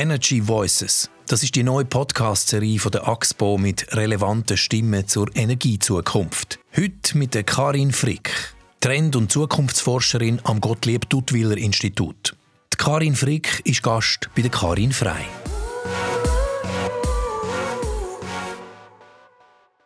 Energy Voices. Das ist die neue Podcast-Serie von der AXPO mit relevanten Stimmen zur Energiezukunft. Heute mit der Karin Frick, Trend- und Zukunftsforscherin am Gottlieb-Duttwiller-Institut. Die Karin Frick ist Gast bei der Karin Frei.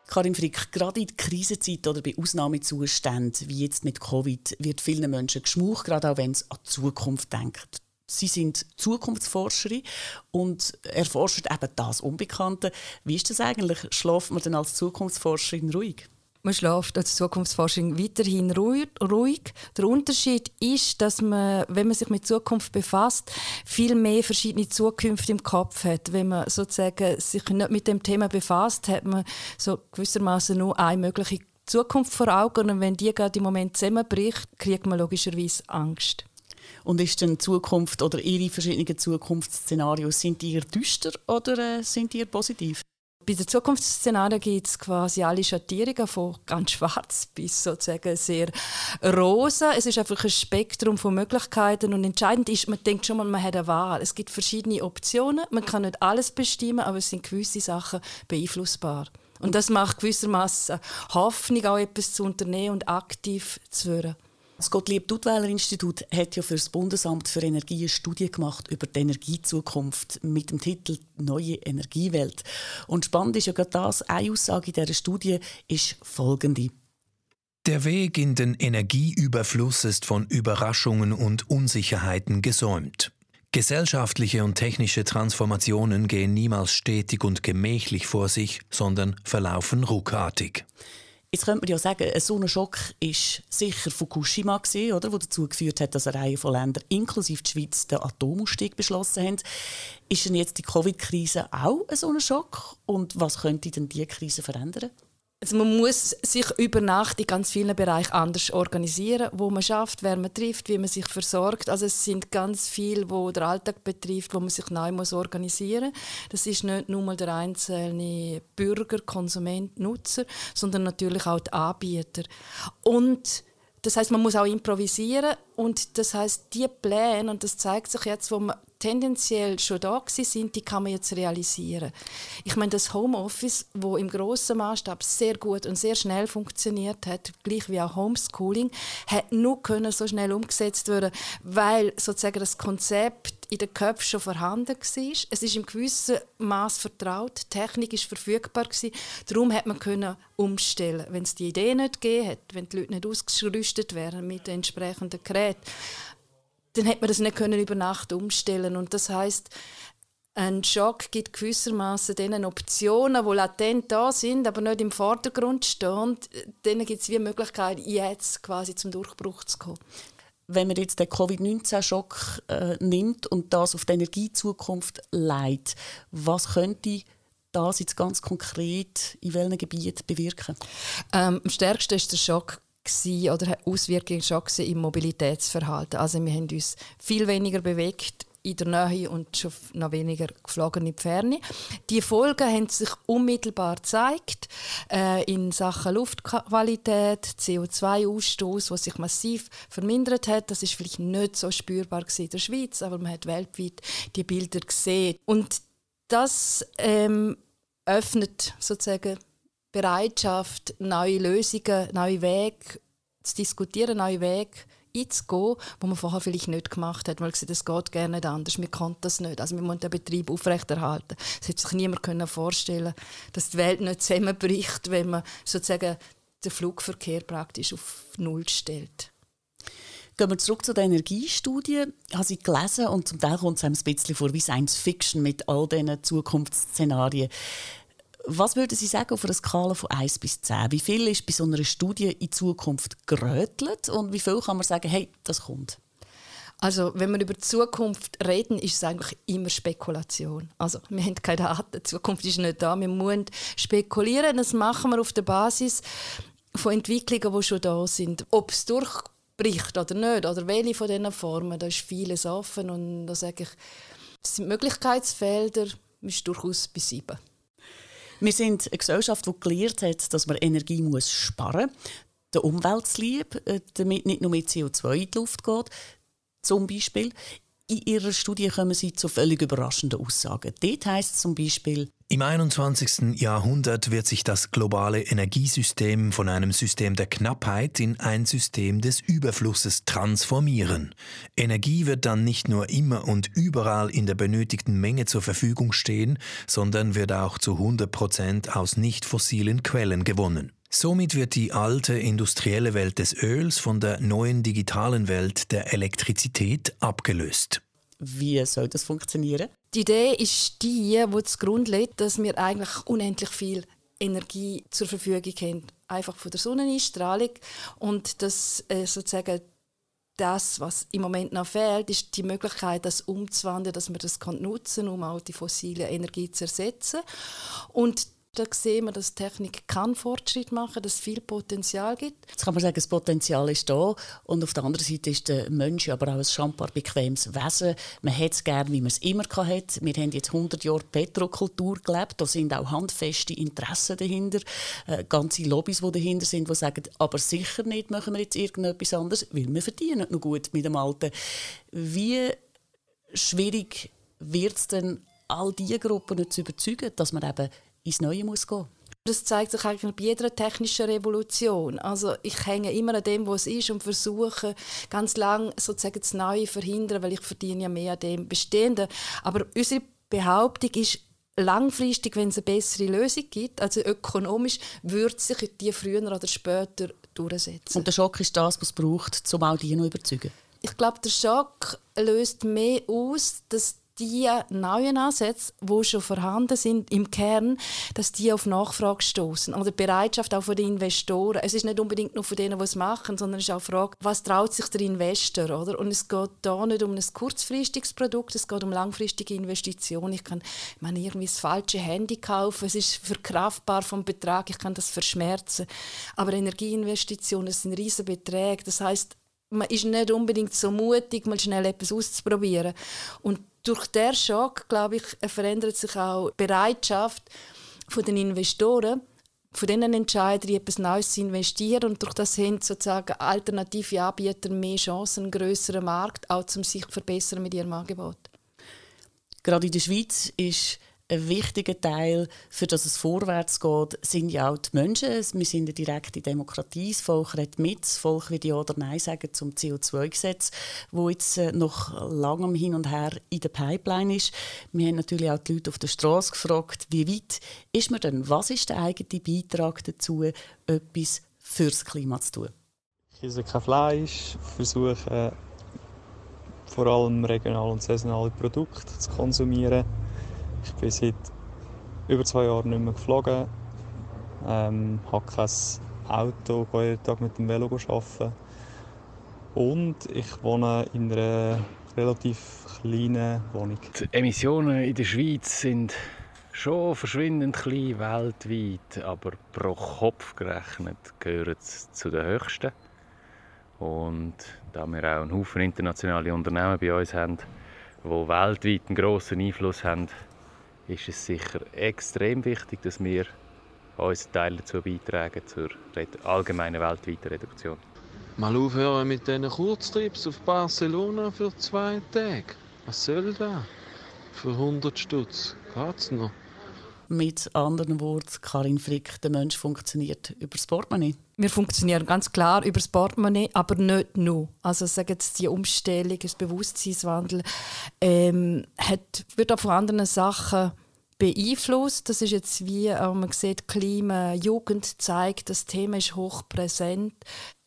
Karin Frick, gerade in Krisenzeit oder bei Ausnahmezuständen wie jetzt mit Covid wird vielen Menschen geschmucht, gerade auch wenn es an die Zukunft denkt. Sie sind Zukunftsforscherin und erforschen eben das Unbekannte. Wie ist das eigentlich? Schlaft man denn als Zukunftsforscherin ruhig? Man schläft als Zukunftsforschung weiterhin ruhig. Der Unterschied ist, dass man, wenn man sich mit Zukunft befasst, viel mehr verschiedene Zukünfte im Kopf hat. Wenn man sozusagen sich nicht mit dem Thema befasst, hat man so gewissermaßen nur eine mögliche Zukunft vor Augen. Und wenn die gerade im Moment zusammenbricht, kriegt man logischerweise Angst. Und ist denn Zukunft oder Ihre verschiedenen Zukunftsszenarien, sind die eher düster oder äh, sind die eher positiv? Bei den Zukunftsszenarien gibt es quasi alle Schattierungen, von ganz schwarz bis sozusagen sehr rosa. Es ist einfach ein Spektrum von Möglichkeiten und entscheidend ist, man denkt schon mal, man hat eine Wahl. Es gibt verschiedene Optionen, man kann nicht alles bestimmen, aber es sind gewisse Sachen beeinflussbar. Und das macht gewissermaßen Hoffnung, auch etwas zu unternehmen und aktiv zu werden. Das Gottlieb-Duttweiler-Institut hat ja für das Bundesamt für Energie eine Studie gemacht über die Energiezukunft mit dem Titel Neue Energiewelt. Und spannend ist ja gerade das, eine Aussage in dieser Studie ist folgende. Der Weg in den Energieüberfluss ist von Überraschungen und Unsicherheiten gesäumt. Gesellschaftliche und technische Transformationen gehen niemals stetig und gemächlich vor sich, sondern verlaufen ruckartig. Jetzt könnte man ja sagen, so ein Schock ist sicher Fukushima wo dazu geführt hat, dass eine Reihe von Ländern, inklusive die Schweiz, den Atomausstieg beschlossen haben. Ist denn jetzt die Covid-Krise auch so ein Schock? Und was könnte denn diese Krise verändern? Also man muss sich über Nacht in ganz vielen Bereichen anders organisieren, wo man schafft, wer man trifft, wie man sich versorgt. Also es sind ganz viel, wo der Alltag betrifft, wo man sich neu muss organisieren. Das ist nicht nur der einzelne Bürger, Konsument, Nutzer, sondern natürlich auch die Anbieter. Und das heißt, man muss auch improvisieren und das heißt, die Pläne und das zeigt sich jetzt, wo man tendenziell schon da sind, die kann man jetzt realisieren. Ich meine, das Homeoffice, wo im grossen Maßstab sehr gut und sehr schnell funktioniert hat, gleich wie auch Homeschooling, hat nur können so schnell umgesetzt werden, weil sozusagen das Konzept in den Köpfen schon vorhanden war. Es ist im gewissen Maß vertraut, die Technik ist verfügbar gewesen. Darum hat man können umstellen, wenn es die Idee nicht gegeben hat, wenn die Leute nicht ausgerüstet wären mit den entsprechenden Geräten dann hätte man das nicht können über Nacht umstellen und das heißt ein Schock gibt gewissermaßen den Optionen, die latent da sind, aber nicht im Vordergrund stehen. Denen gibt es wie Möglichkeit, jetzt quasi zum Durchbruch zu kommen. Wenn man jetzt den Covid-19-Schock äh, nimmt und das auf die Energiezukunft leitet, was könnte das jetzt ganz konkret in welchem Gebiet bewirken? Ähm, am stärksten ist der Schock gewesen, oder hat Auswirkungen schon im Mobilitätsverhalten. Also wir haben uns viel weniger bewegt in der Nähe und schon noch weniger geflogen in die Ferne. Die Folgen haben sich unmittelbar gezeigt äh, in Sachen Luftqualität, CO2-Ausstoß, was sich massiv vermindert hat. Das ist vielleicht nicht so spürbar in der Schweiz, aber man hat weltweit die Bilder gesehen. Und das ähm, öffnet sozusagen Bereitschaft, neue Lösungen, neue Wege zu diskutieren, neue Wege einzugehen, die man vorher vielleicht nicht gemacht hat, weil man das geht gerne nicht anders, wir konnten das nicht. Also wir müssen den Betrieb aufrechterhalten. Es hätte sich niemand vorstellen dass die Welt nicht zusammenbricht, wenn man sozusagen den Flugverkehr praktisch auf Null stellt. Gehen wir zurück zu der Energiestudie. Ich habe sie gelesen und zum Teil kommt es einem ein bisschen vor wie Science Fiction mit all diesen Zukunftsszenarien. Was würden Sie sagen auf einer Skala von 1 bis 10? Wie viel ist bei so einer Studie in Zukunft gerötelt und wie viel kann man sagen, hey, das kommt? Also, wenn wir über die Zukunft reden, ist es eigentlich immer Spekulation. Also, wir haben keine Daten, die Zukunft ist nicht da. Wir müssen spekulieren. Das machen wir auf der Basis von Entwicklungen, die schon da sind. Ob es durchbricht oder nicht, oder welche von diesen Formen, da ist vieles offen. Und da sage ich, es sind Möglichkeitsfelder, ist durchaus bei sieben. Wir sind eine Gesellschaft, die gelernt hat, dass man Energie muss sparen muss, der Umwelt zu lieb, äh, damit nicht nur mit CO2 in die Luft geht, zum Beispiel. In Ihrer Studie kommen Sie zu völlig überraschenden Aussagen. Dort heisst es zum Beispiel, im 21. Jahrhundert wird sich das globale Energiesystem von einem System der Knappheit in ein System des Überflusses transformieren. Energie wird dann nicht nur immer und überall in der benötigten Menge zur Verfügung stehen, sondern wird auch zu 100 Prozent aus nicht fossilen Quellen gewonnen. Somit wird die alte industrielle Welt des Öls von der neuen digitalen Welt der Elektrizität abgelöst. Wie soll das funktionieren? Die Idee ist die, die zugrunde liegt, dass wir eigentlich unendlich viel Energie zur Verfügung haben, einfach von der Sonneneinstrahlung und dass äh, sozusagen das, was im Moment noch fehlt, ist die Möglichkeit, das umzuwandeln, dass man das nutzen kann, um auch die fossile Energie zu ersetzen. Und da sehen wir, dass Technik kann Fortschritt machen dass es viel Potenzial gibt. Jetzt kann man sagen, das Potenzial ist da. Und auf der anderen Seite ist der Mensch aber auch ein schambar bequemes Wesen. Man hat es gerne, wie man es immer hat. Wir haben jetzt 100 Jahre Petrokultur gelebt. Da sind auch handfeste Interessen dahinter. Äh, ganze Lobbys, die dahinter sind, die sagen, aber sicher nicht machen wir jetzt irgendetwas anderes, weil wir verdienen noch gut mit dem Alten. Wie schwierig wird es denn, all diese Gruppen zu überzeugen, dass man eben ins Neue muss gehen das zeigt sich eigentlich bei jeder technischen Revolution. Also ich hänge immer an dem, was es ist und versuche ganz lang sozusagen das Neue zu verhindern, weil ich verdiene ja mehr an dem Bestehenden. Aber unsere Behauptung ist, langfristig, wenn es eine bessere Lösung gibt, also ökonomisch, wird sich die früher oder später durchsetzen. Und der Schock ist das, was es braucht, um auch die noch zu überzeugen? Ich glaube, der Schock löst mehr aus, dass die neuen Ansätze, die schon vorhanden sind im Kern, dass die auf Nachfrage stoßen oder Bereitschaft auch von den Investoren. Es ist nicht unbedingt nur von denen, die es machen, sondern es ist auch die Frage, was traut sich der Investor, oder? Und es geht da nicht um ein kurzfristiges Produkt, es geht um langfristige Investitionen. Ich kann, ich meine, irgendwie das falsche Handy kaufen, es ist verkraftbar vom Betrag, ich kann das verschmerzen. Aber Energieinvestitionen sind riesige Beträge, das heißt man ist nicht unbedingt so mutig, mal schnell etwas auszuprobieren. Und durch den Schock, glaube ich, verändert sich auch die Bereitschaft den Investoren, von denen Entscheidern, in etwas Neues zu investieren. Und durch das haben sozusagen alternative Anbieter mehr Chancen, einen grösseren Markt, auch zum sich verbessern mit ihrem Angebot. Gerade in der Schweiz ist ein wichtiger Teil, für das es vorwärts geht, sind ja auch die Menschen. Wir sind eine direkte Demokratie. Das Volk redet mit. Das Volk wird Ja oder Nein sagen zum CO2-Gesetz, wo jetzt äh, noch langem Hin und Her in der Pipeline ist. Wir haben natürlich auch die Leute auf der Straße gefragt, wie weit ist man denn? Was ist der eigene Beitrag dazu, etwas fürs Klima zu tun? Ich esse kein Fleisch, versuche vor allem regional und saisonale Produkte zu konsumieren ich bin seit über zwei Jahren nicht mehr geflogen, ähm, habe kein Auto, gehe jeden Tag mit dem Velo arbeiten. Und ich wohne in einer relativ kleinen Wohnung. Die Emissionen in der Schweiz sind schon verschwindend klein weltweit, aber pro Kopf gerechnet gehören sie zu den höchsten. Und da wir auch einen Haufen internationale Unternehmen bei uns haben, die weltweit einen grossen Einfluss haben, ist es sicher extrem wichtig, dass wir unseren Teil dazu beitragen zur allgemeinen weltweiten Reduktion. Mal aufhören mit diesen Kurztrips auf Barcelona für zwei Tage. Was soll das? Für 100 Stutz. Geht's noch? Mit anderen Worten, Karin Frick, der Mensch funktioniert über das Portemonnaie. Wir funktionieren ganz klar über das Portemonnaie, aber nicht nur. Also sagen Sie, die Umstellung, das Bewusstseinswandel ähm, hat, wird auch von anderen Sachen beeinflusst. Das ist jetzt wie äh, man sieht, Klima, Jugend zeigt, das Thema ist hochpräsent.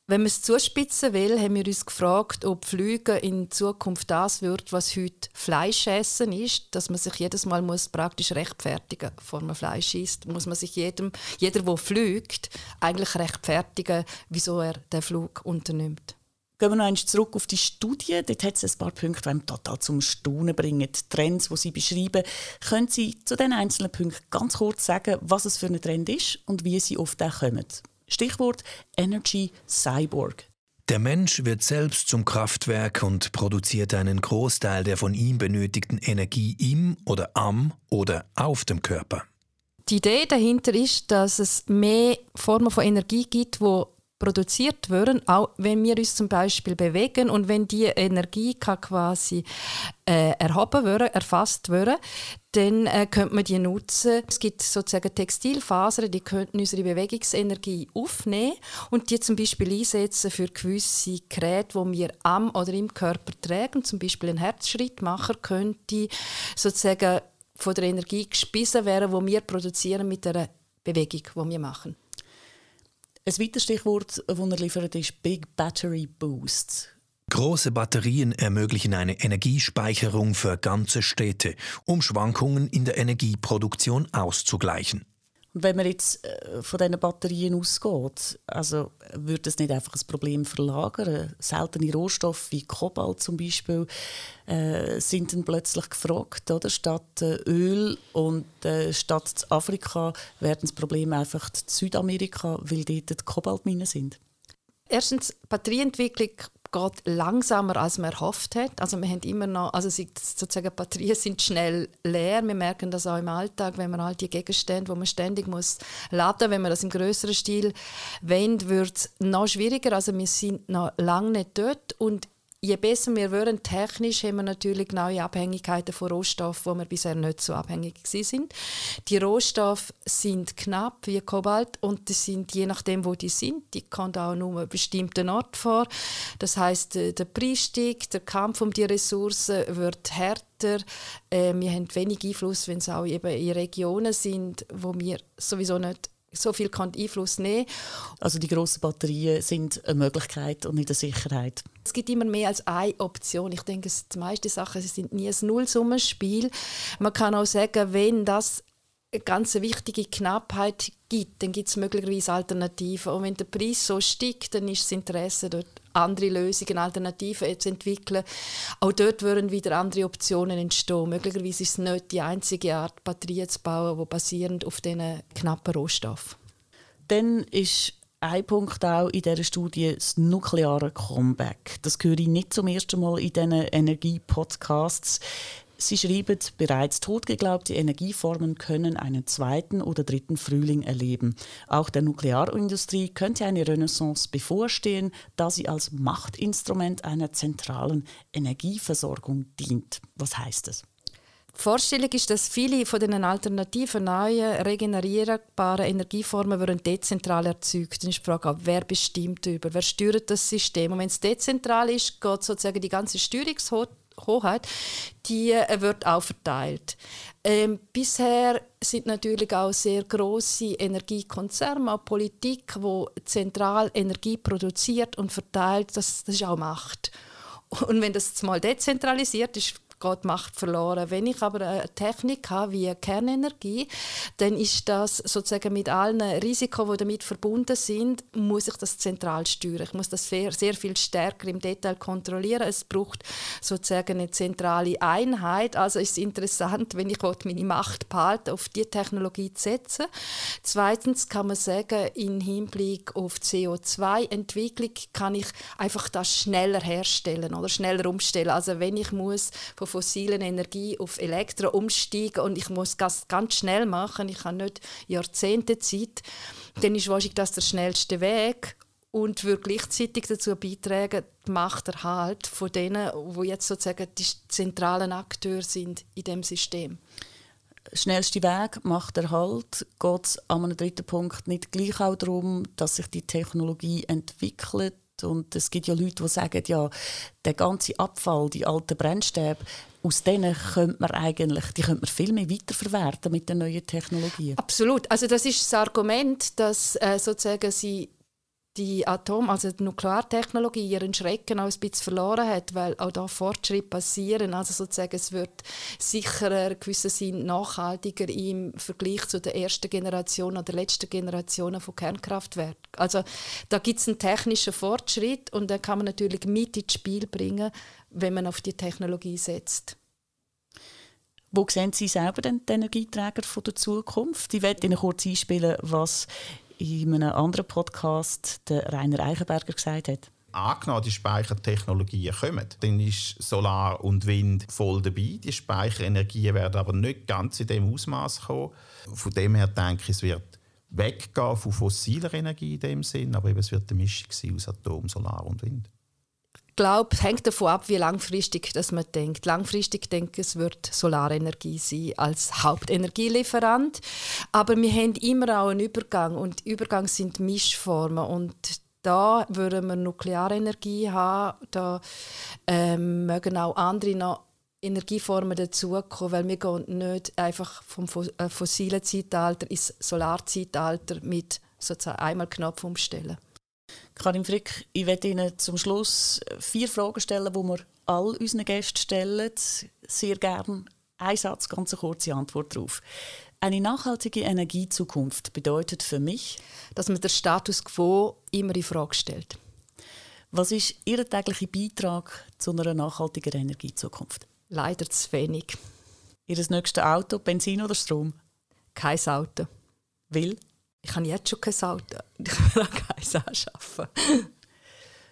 Wenn man es zuspitzen will, haben wir uns gefragt, ob Flüge in Zukunft das wird, was heute Fleischessen ist, dass man sich jedes Mal muss praktisch rechtfertigen, bevor man Fleisch isst, muss man sich jedem, jeder, der fliegt, eigentlich rechtfertigen, wieso er den Flug unternimmt. Gehen wir noch einmal zurück auf die Studie. Dort hat es ein paar Punkte, die einem total zum Staunen bringen. Die Trends, die Sie beschreiben. Können Sie zu diesen einzelnen Punkten ganz kurz sagen, was es für ein Trend ist und wie Sie auf den kommen? Stichwort Energy Cyborg. Der Mensch wird selbst zum Kraftwerk und produziert einen Großteil der von ihm benötigten Energie im oder am oder auf dem Körper. Die Idee dahinter ist, dass es mehr Formen von Energie gibt, wo produziert werden, auch wenn wir uns zum Beispiel bewegen und wenn die Energie quasi äh, erhoben werden, erfasst werden, dann äh, könnte man die nutzen. Es gibt sozusagen Textilfasern, die könnten unsere Bewegungsenergie aufnehmen und die zum Beispiel einsetzen für gewisse Geräte, die wir am oder im Körper tragen. Zum Beispiel ein Herzschrittmacher könnte sozusagen von der Energie gespeisen werden, die wir produzieren mit der Bewegung, die wir machen. Ein weiteres Stichwort, das er liefert, ist Big Battery Boost. Große Batterien ermöglichen eine Energiespeicherung für ganze Städte, um Schwankungen in der Energieproduktion auszugleichen. Wenn man jetzt äh, von diesen Batterien ausgeht, also würde es nicht einfach ein Problem verlagern? Seltene Rohstoffe wie Kobalt zum Beispiel äh, sind dann plötzlich gefragt, oder? Statt äh, Öl und äh, statt Afrika werden das Problem einfach Südamerika, weil dort die Kobaltminen sind. Erstens, Batterieentwicklung geht langsamer, als man erhofft hat. Also wir haben immer noch, also sozusagen Batterien sind schnell leer. Wir merken das auch im Alltag, wenn man all die Gegenstände, wo man ständig muss laden, wenn man das im größeren Stil wendet, wird es noch schwieriger. Also wir sind noch lange nicht dort und je besser wir werden technisch, haben wir natürlich neue Abhängigkeiten von Rohstoffen, wo wir bisher nicht so abhängig sind. Die Rohstoffe sind knapp wie Kobalt und die sind je nachdem, wo die sind, die kommen auch nur an bestimmten Ort vor. Das heißt, äh, der Preis steigt, der Kampf um die Ressourcen wird härter. Äh, wir haben wenig Einfluss, wenn es auch eben in Regionen sind, wo wir sowieso nicht so viel Einfluss nehmen Also die grossen Batterien sind eine Möglichkeit und nicht eine Sicherheit. Es gibt immer mehr als eine Option. Ich denke, die meisten Sachen sind nie ein Nullsummenspiel. Man kann auch sagen, wenn das ganz wichtige Knappheit gibt, dann gibt es möglicherweise Alternativen. Und wenn der Preis so steigt, dann ist das Interesse dort andere Lösungen, Alternativen zu entwickeln. Auch dort würden wieder andere Optionen entstehen. Möglicherweise ist es nicht die einzige Art, Batterien zu bauen, die basierend auf diesen knappen Rohstoffen. Dann ist ein Punkt auch in dieser Studie das nukleare Comeback. Das höre ich nicht zum ersten Mal in diesen Energie-Podcasts. Sie schreiben, bereits totgeglaubte Energieformen können einen zweiten oder dritten Frühling erleben. Auch der Nuklearindustrie könnte eine Renaissance bevorstehen, da sie als Machtinstrument einer zentralen Energieversorgung dient. Was heißt das? Die Vorstellung ist, dass viele von den alternativen, neuen, regenerierbaren Energieformen werden dezentral erzeugt. Dann ist die Frage, wer bestimmt über, wer steuert das System. Und wenn es dezentral ist, geht sozusagen die ganze Steuerungshoheit Hoheit, die äh, wird auch verteilt. Ähm, bisher sind natürlich auch sehr große Energiekonzerne, auch Politik, wo zentral Energie produziert und verteilt. Das, das ist auch Macht. Und wenn das mal dezentralisiert ist, geht Macht verloren. Wenn ich aber eine Technik habe wie Kernenergie, dann ist das sozusagen mit allen Risiken, die damit verbunden sind, muss ich das zentral steuern. Ich muss das sehr, sehr viel stärker im Detail kontrollieren. Es braucht sozusagen eine zentrale Einheit. Also ist es interessant, wenn ich meine Macht behalte, auf die Technologie zu setzen. Zweitens kann man sagen, im Hinblick auf CO2-Entwicklung kann ich einfach das schneller herstellen oder schneller umstellen. Also wenn ich muss von von fossilen Energie auf Elektro umsteigen. Und ich muss das ganz schnell machen, ich habe nicht Jahrzehnte Zeit, dann ist wahrscheinlich das der schnellste Weg. Und würde gleichzeitig dazu beitragen, die Machterhalt von denen, die jetzt sozusagen die zentralen Akteure sind in dem System. Schnellste Weg macht Erhalt. Geht es an einem dritten Punkt nicht gleich auch darum, dass sich die Technologie entwickelt und es gibt ja Leute, die sagen, ja, der ganze Abfall, die alten Brennstäbe, aus denen könnte man eigentlich, die könnte man viel mehr weiterverwerten mit den neuen Technologien. Absolut. Also das ist das Argument, dass äh, sozusagen sie die Atom-, also die Nukleartechnologie ihren Schrecken auch ein bisschen verloren hat, weil auch da Fortschritte passieren. Also sozusagen, es wird sicherer, gewissen Sinn nachhaltiger im Vergleich zu der ersten Generation oder letzten Generationen von Kernkraftwerken. Also da gibt es einen technischen Fortschritt und den kann man natürlich mit ins Spiel bringen, wenn man auf die Technologie setzt. Wo sehen Sie selber den Energieträger von der Zukunft? Ich werde Ihnen kurz einspielen, was in einem anderen Podcast der Rainer Eichenberger gesagt hat. Angenommen, die Speichertechnologien kommen, dann ist Solar und Wind voll dabei. Die Speicherenergien werden aber nicht ganz in dem Ausmaß kommen. Von dem her denke ich, es wird weggehen von fossiler Energie in dem Sinn, aber eben, es wird eine Mischung sein aus Atom, Solar und Wind. Ich glaube, es hängt davon ab, wie langfristig das man denkt. Langfristig denke ich, es wird Solarenergie sein als Hauptenergielieferant. Aber wir haben immer auch einen Übergang und Übergang sind Mischformen und da würden wir Nuklearenergie haben, da ähm, mögen auch andere noch Energieformen dazukommen, weil wir gehen nicht einfach vom äh, fossilen Zeitalter ins Solarzeitalter mit sozusagen einmal Knopf umstellen. Karin Frick, ich werde Ihnen zum Schluss vier Fragen stellen, die wir all unseren Gästen stellen. Sehr gerne ein Satz, ganz eine kurze Antwort darauf. Eine nachhaltige Energiezukunft bedeutet für mich, dass man den Status quo immer in Frage stellt. Was ist Ihr täglicher Beitrag zu einer nachhaltigen Energiezukunft? Leider zu wenig. Ihr nächstes Auto, Benzin oder Strom? Kein Auto. Will? Ich habe jetzt schon kein Auto. Ich will auch keins anschaffen.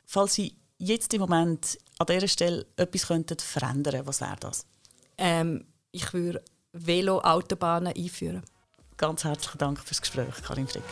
Falls Sie jetzt im Moment an dieser Stelle etwas könnten verändern was wäre das? Ähm, ich würde Velo-Autobahnen einführen. Ganz herzlichen Dank fürs Gespräch, Karin Frick.